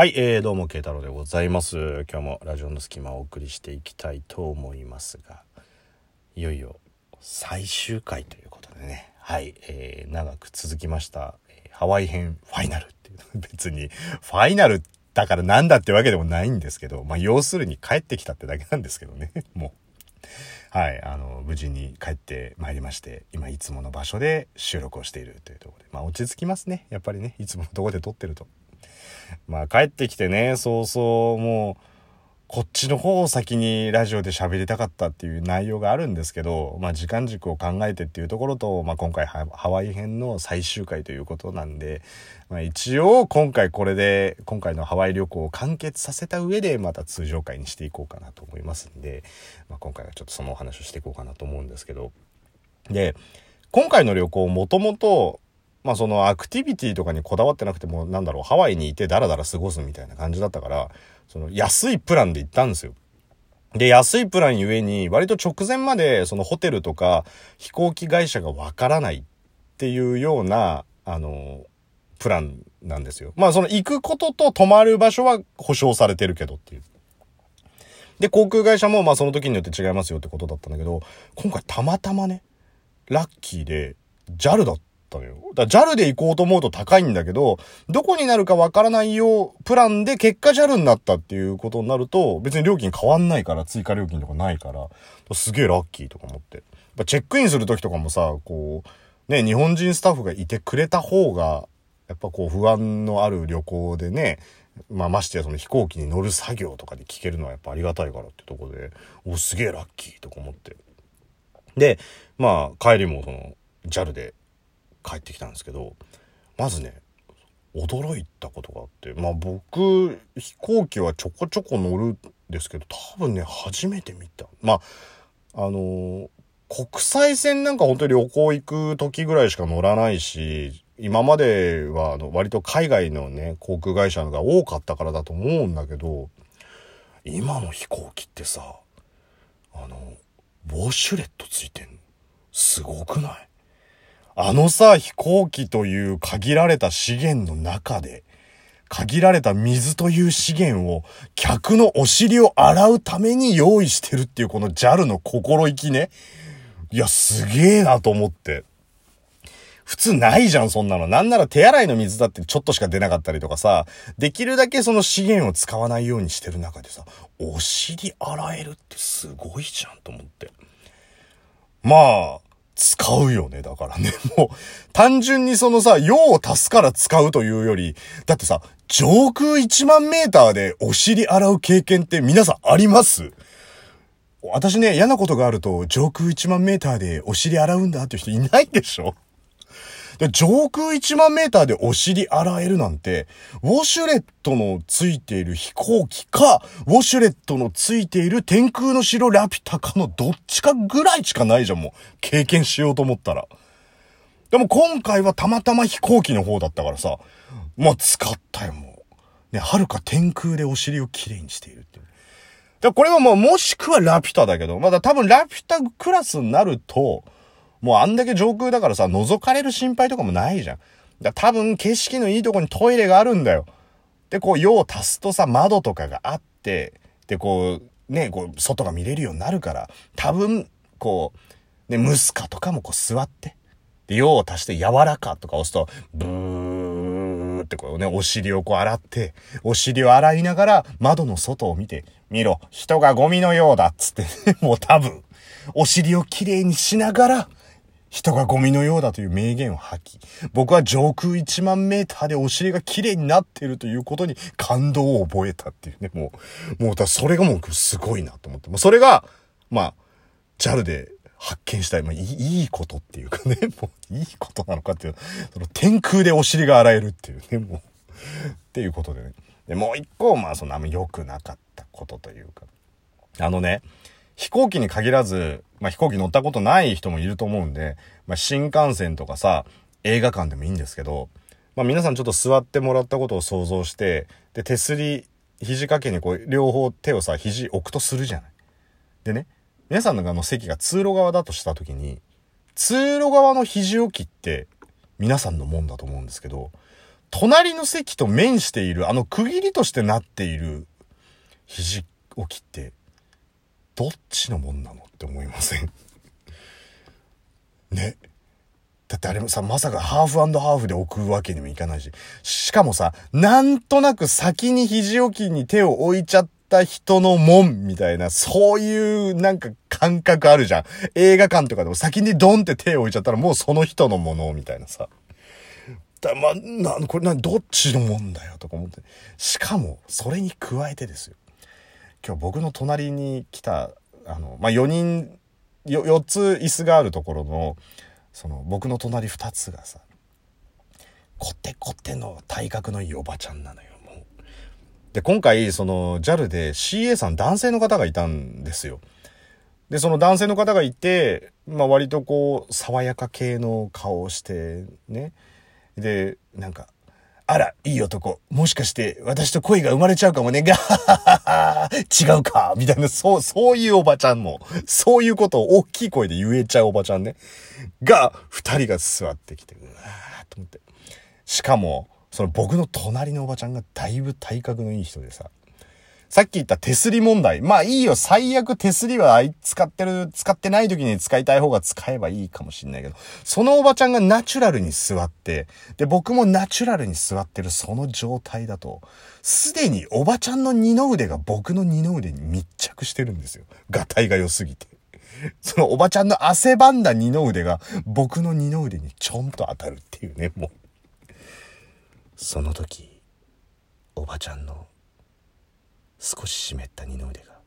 はい、えー、どうも、慶太郎でございます。今日もラジオの隙間をお送りしていきたいと思いますが、いよいよ最終回ということでね、はい、えー、長く続きました、えーハワイ編ファイナルっていう、別に、ファイナルだからなんだってわけでもないんですけど、まあ、要するに帰ってきたってだけなんですけどね、もう。はい、あの、無事に帰ってまいりまして、今いつもの場所で収録をしているというところで、まあ落ち着きますね、やっぱりね、いつものとこで撮ってると。まあ帰ってきてね、そうそう、もう、こっちの方を先にラジオで喋りたかったっていう内容があるんですけど、まあ時間軸を考えてっていうところと、まあ今回ハハワイ編の最終回ということなんで、まあ一応今回これで、今回のハワイ旅行を完結させた上でまた通常回にしていこうかなと思いますんで、まあ今回はちょっとそのお話をしていこうかなと思うんですけど、で、今回の旅行もともと、まあそのアクティビティとかにこだわってなくても、なんだろう、ハワイにいてダラダラ過ごすみたいな感じだったから、その安いプランで行ったんですよ。で、安いプランゆえに、割と直前までそのホテルとか飛行機会社がわからないっていうような、あの、プランなんですよ。まあその行くことと泊まる場所は保証されてるけどっていう。で、航空会社もまあその時によって違いますよってことだったんだけど、今回たまたまね、ラッキーで JAL だったのよ。だから JAL で行こうと思うと高いんだけど、どこになるかわからないよう、プランで結果 JAL になったっていうことになると、別に料金変わんないから、追加料金とかないから、すげえラッキーとか思って。っチェックインする時とかもさ、こう、ね、日本人スタッフがいてくれた方が、やっぱこう不安のある旅行でね、まあましてやその飛行機に乗る作業とかで聞けるのはやっぱありがたいからってとこで、お、すげえラッキーとか思って。で、まあ帰りもその JAL で帰ってきたんですけど、まずね、驚いたことがあって、まあ僕、飛行機はちょこちょこ乗るんですけど、多分ね、初めて見た。まあ、あの国際線なんか本当に旅行行く時ぐらいしか乗らないし、今まではあの割と海外のね、航空会社が多かったからだと思うんだけど、今の飛行機ってさ、あの、ウォシュレットついてんの。すごくない？あのさ、飛行機という限られた資源の中で、限られた水という資源を客のお尻を洗うために用意してるっていうこの JAL の心意気ね。いや、すげえなと思って。普通ないじゃん、そんなの。なんなら手洗いの水だってちょっとしか出なかったりとかさ、できるだけその資源を使わないようにしてる中でさ、お尻洗えるってすごいじゃんと思って。まあ、使うよね、だからね。もう、単純にそのさ、用を足すから使うというより、だってさ、上空1万メーターでお尻洗う経験って皆さんあります？私ね、嫌なことがあると、上空1万メーターでお尻洗うんだっていう人いないでしょ？で上空1万メーターでお尻洗えるなんて、ウォシュレットのついている飛行機か、ウォシュレットのついている天空の城ラピュタかのどっちかぐらいしかないじゃん、もう。経験しようと思ったら。でも今回はたまたま飛行機の方だったからさ、まあ使ったよ、もう。ね、遥か天空でお尻をきれいにしているっていう。で、これはもう、もしくはラピュタだけど、まだ多分ラピュタクラスになると、もうあんだけ上空だからさ、覗かれる心配とかもないじゃん。だ多分景色のいいとこにトイレがあるんだよ。で、こう、用を足すとさ、窓とかがあって、で、こう、ね、こう、外が見れるようになるから、多分、こう、ね、ムスカとかもこう座って、で、用を足して柔らかとか押すと、ブーってこうね、お尻をこう洗って、お尻を洗いながら窓の外を見て、見ろ、人がゴミのようだっつって、もう多分、お尻をきれいにしながら、人がゴミのようだという名言を吐き、僕は上空1万メーターでお尻が綺麗になっているということに感動を覚えたっていうね、もう、もうだそれがもうすごいなと思って、もうそれが、まあ、JAL で発見したい、まあいい、いことっていうかね、もういいことなのかっていう、その天空でお尻が洗えるっていうね、もう、っていうことでね。で、もう一個、まあそのあんま良くなかったことというか、あのね、飛行機に限らず、まあ、飛行機乗ったことない人もいると思うんで、まあ、新幹線とかさ、映画館でもいいんですけど、まあ、皆さんちょっと座ってもらったことを想像して、で、手すり、肘掛けにこう、両方手をさ、肘置くとするじゃない。でね、皆さんのあの席が通路側だとしたときに、通路側の肘置きって皆さんのもんだと思うんですけど、隣の席と面している、あの区切りとしてなっている肘置きって、どっちのもんなのって思いません？ね。だってあれもさ、まさかハーフハーフで置くわけにもいかないし。しかもさ、なんとなく先に肘置きに手を置いちゃった人のもんみたいな、そういうなんか感覚あるじゃん。映画館とかでも先にドンって手を置いちゃったらもうその人のものみたいなさ。だまな、これな、どっちのもんだよとか思って。しかも、それに加えてですよ。今日僕の隣に来た、あの、まあ、4人、よ、4つ椅子があるところの、その僕の隣2つがさコテコテの体格のいいおばちゃんなのよもう。で今回その JAL で CA さん男性の方がいたんですよ。でその男性の方がいて、まあ、割とこう爽やか系の顔をしてね。でなんかあら、いい男。もしかして私と恋が生まれちゃうかもね。がははは違うかみたいな、そう、そういうおばちゃんも、そういうことを大きい声で言えちゃうおばちゃんね。が、二人が座ってきて、うわーと思って。しかも、その僕の隣のおばちゃんがだいぶ体格のいい人でさ、さっき言った手すり問題。まあいいよ。最悪手すりは使ってる、使ってない時に使いたい方が使えばいいかもしんないけど、そのおばちゃんがナチュラルに座って、で、僕もナチュラルに座ってるその状態だと、すでにおばちゃんの二の腕が僕の二の腕に密着してるんですよ。ガタイが良すぎて。そのおばちゃんの汗ばんだ二の腕が僕の二の腕にちょんと当たるっていうね、もう。その時、おばちゃんの少し湿った二の腕が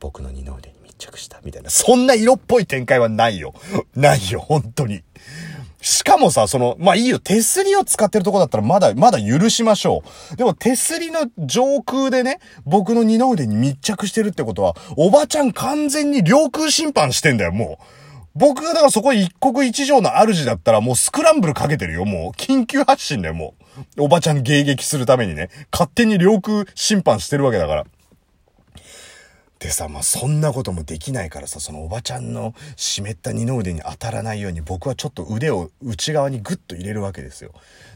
僕の二の腕に密着したみたいな、そんな色っぽい展開はないよ。ないよ、本当に。しかもさ、その、まあいいよ、手すりを使ってるとこだったらまだ、まだ許しましょう。でも手すりの上空でね、僕の二の腕に密着してるってことは、おばちゃん完全に領空侵犯してんだよ、もう。僕がだからそこ一国一城の主だったらもうスクランブルかけてるよ、もう。緊急発進だよ、もう。おばちゃん迎撃するためにね、勝手に領空侵犯してるわけだから。でさ、まあ、そんなこともできないからさ、そのおばちゃんの湿った二の腕に当たらないように僕はちょっと腕を内側にグッと入れるわけですよ。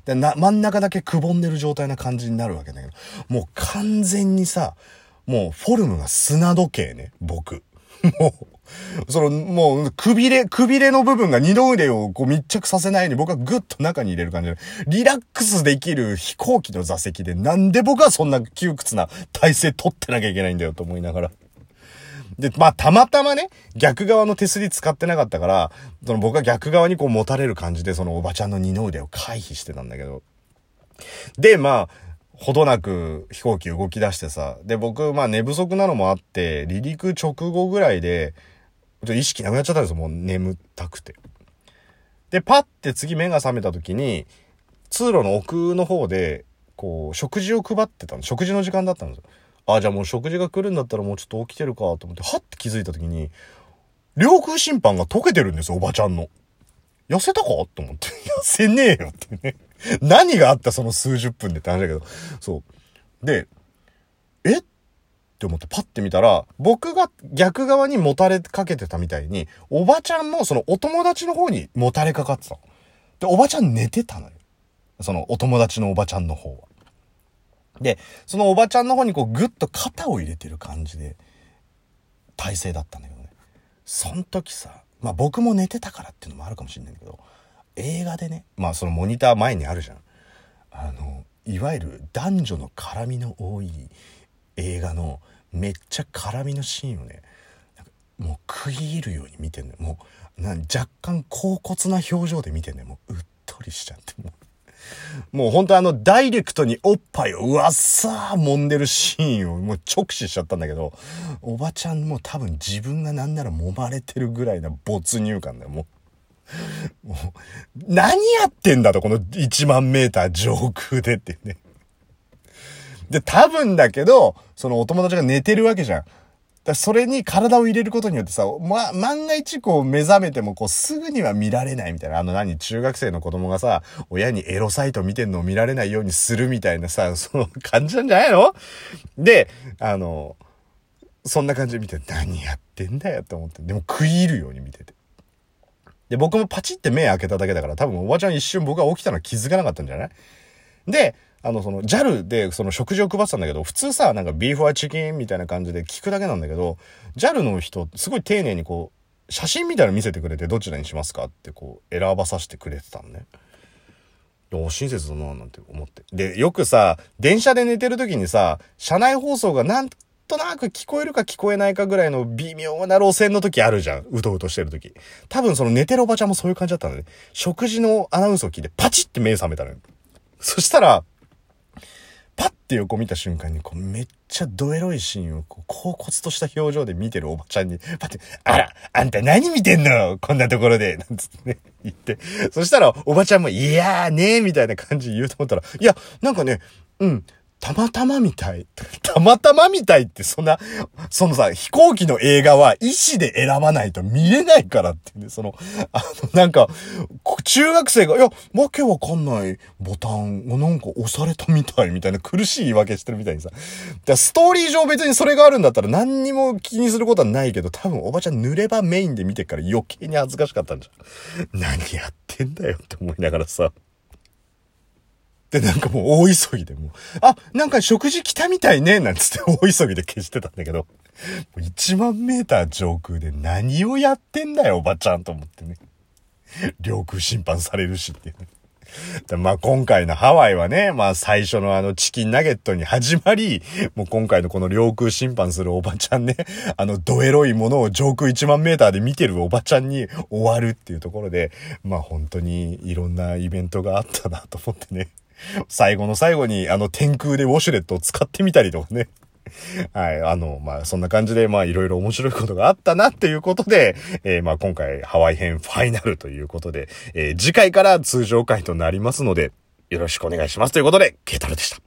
で、な、真ん中だけくぼんでる状態な感じになるわけだけど、もう完全にさ、もうフォルムが砂時計ね、僕。もう、その、もう、くびれ、くびれの部分が二の腕をこう密着させないように僕はグッと中に入れる感じで、リラックスできる飛行機の座席で、なんで僕はそんな窮屈な体勢取ってなきゃいけないんだよと思いながら。で、まあ、たまたまね、逆側の手すり使ってなかったから、その僕は逆側にこう持たれる感じで、そのおばちゃんの二の腕を回避してたんだけど。で、まあ、ほどなく飛行機動き出してさ。で、僕、まあ寝不足なのもあって、離陸直後ぐらいで、と意識なくなっちゃったんですよ、もう眠たくて。で、パッて次目が覚めた時に、通路の奥の方で、こう、食事を配ってたの。食事の時間だったんですよ。ああ、じゃあもう食事が来るんだったらもうちょっと起きてるかと思って、はって気づいた時に、領空侵犯が解けてるんですよ、おばちゃんの。痩せたかと思って。痩せねえよってね。何があったその数十分でって話だけど。そう。で、って思ってパッて見たら、僕が逆側にもたれかけてたみたいに、おばちゃんもそのお友達の方にもたれかかってたの。で、おばちゃん寝てたのよ。そのお友達のおばちゃんの方は。で、そのおばちゃんの方にこうグッと肩を入れてる感じで、体勢だったんだけどね。そん時さ、まあ僕も寝てたからっていうのもあるかもしんないけど、映画でね、まあそのモニター前にあるじゃん。あの、いわゆる男女の絡みの多い映画のめっちゃ絡みのシーンをねもう食い入るように見てんのよもうな若干恍惚な表情で見てんのよもううっとりしちゃってもうもうほんとあのダイレクトにおっぱいをうわっさー揉んでるシーンをもう直視しちゃったんだけどおばちゃんも多分自分がなんなら揉まれてるぐらいな没入感だよもう。もう何やってんだと、この1万メーター上空でってね。で、多分だけど、そのお友達が寝てるわけじゃん。だそれに体を入れることによってさ、ま、万が一こう目覚めてもこうすぐには見られないみたいな、あの何、中学生の子供がさ、親にエロサイト見てんのを見られないようにするみたいなさ、その感じなんじゃないの？で、あの、そんな感じで見て、何やってんだよって思って、でも食い入るように見てて。で、僕もパチって目開けただけだから、多分おばちゃん一瞬僕が起きたの気づかなかったんじゃない？で、あの、その、JAL でその食事を配ってたんだけど、普通さ、なんかビーフはチキンみたいな感じで聞くだけなんだけど、JAL の人、すごい丁寧にこう、写真みたいなの見せてくれて、どちらにしますかってこう、選ばさせてくれてたのね。お親切だな、なんて思って。で、よくさ、電車で寝てる時にさ、車内放送がなんとなく聞こえるか聞こえないかぐらいの微妙な路線の時あるじゃん。うとうとしてる時。多分その寝てるおばちゃんもそういう感じだったのね。食事のアナウンスを聞いてパチって目覚めたのよ。そしたら、パッて横見た瞬間に、こう、めっちゃドエロいシーンを、こう、恍惚とした表情で見てるおばちゃんに、パッて、あら、あんた何見てんの？こんなところで、なんつってね、言って。そしたら、おばちゃんも、いやーねー、みたいな感じで言うと思ったら、いや、なんかね、うん、たまたまみたい。たまたまみたいってそんな、そのさ、飛行機の映画は意思で選ばないと見れないからってね、その、あの、なんか、中学生が、いや、わけわかんないボタンをなんか押されたみたいみたいな苦しい言い訳してるみたいにさ。だストーリー上別にそれがあるんだったら何にも気にすることはないけど、多分おばちゃん濡ればメインで見てから余計に恥ずかしかったんじゃん。何やってんだよって思いながらさ。で、なんかもう大急ぎでもう、あ、なんか食事来たみたいね、なんつって 大急ぎで消してたんだけど、1万メーター上空で何をやってんだよ、おばちゃんと思ってね。領空侵犯されるしっていう、ね。でまあ今回のハワイはね、まあ最初のあのチキンナゲットに始まり、もう今回のこの領空侵犯するおばちゃんね、あのドエロいものを上空1万メーターで見てるおばちゃんに 終わるっていうところで、まあ本当にいろんなイベントがあったなと思ってね。最後の最後にあの天空でウォシュレットを使ってみたりとかね。はい。あの、まあ、そんな感じで、まあ、いろいろ面白いことがあったなっていうことで、えー、まあ、今回、ハワイ編ファイナルということで、えー、次回から通常回となりますので、よろしくお願いしますということで、ケイタルでした。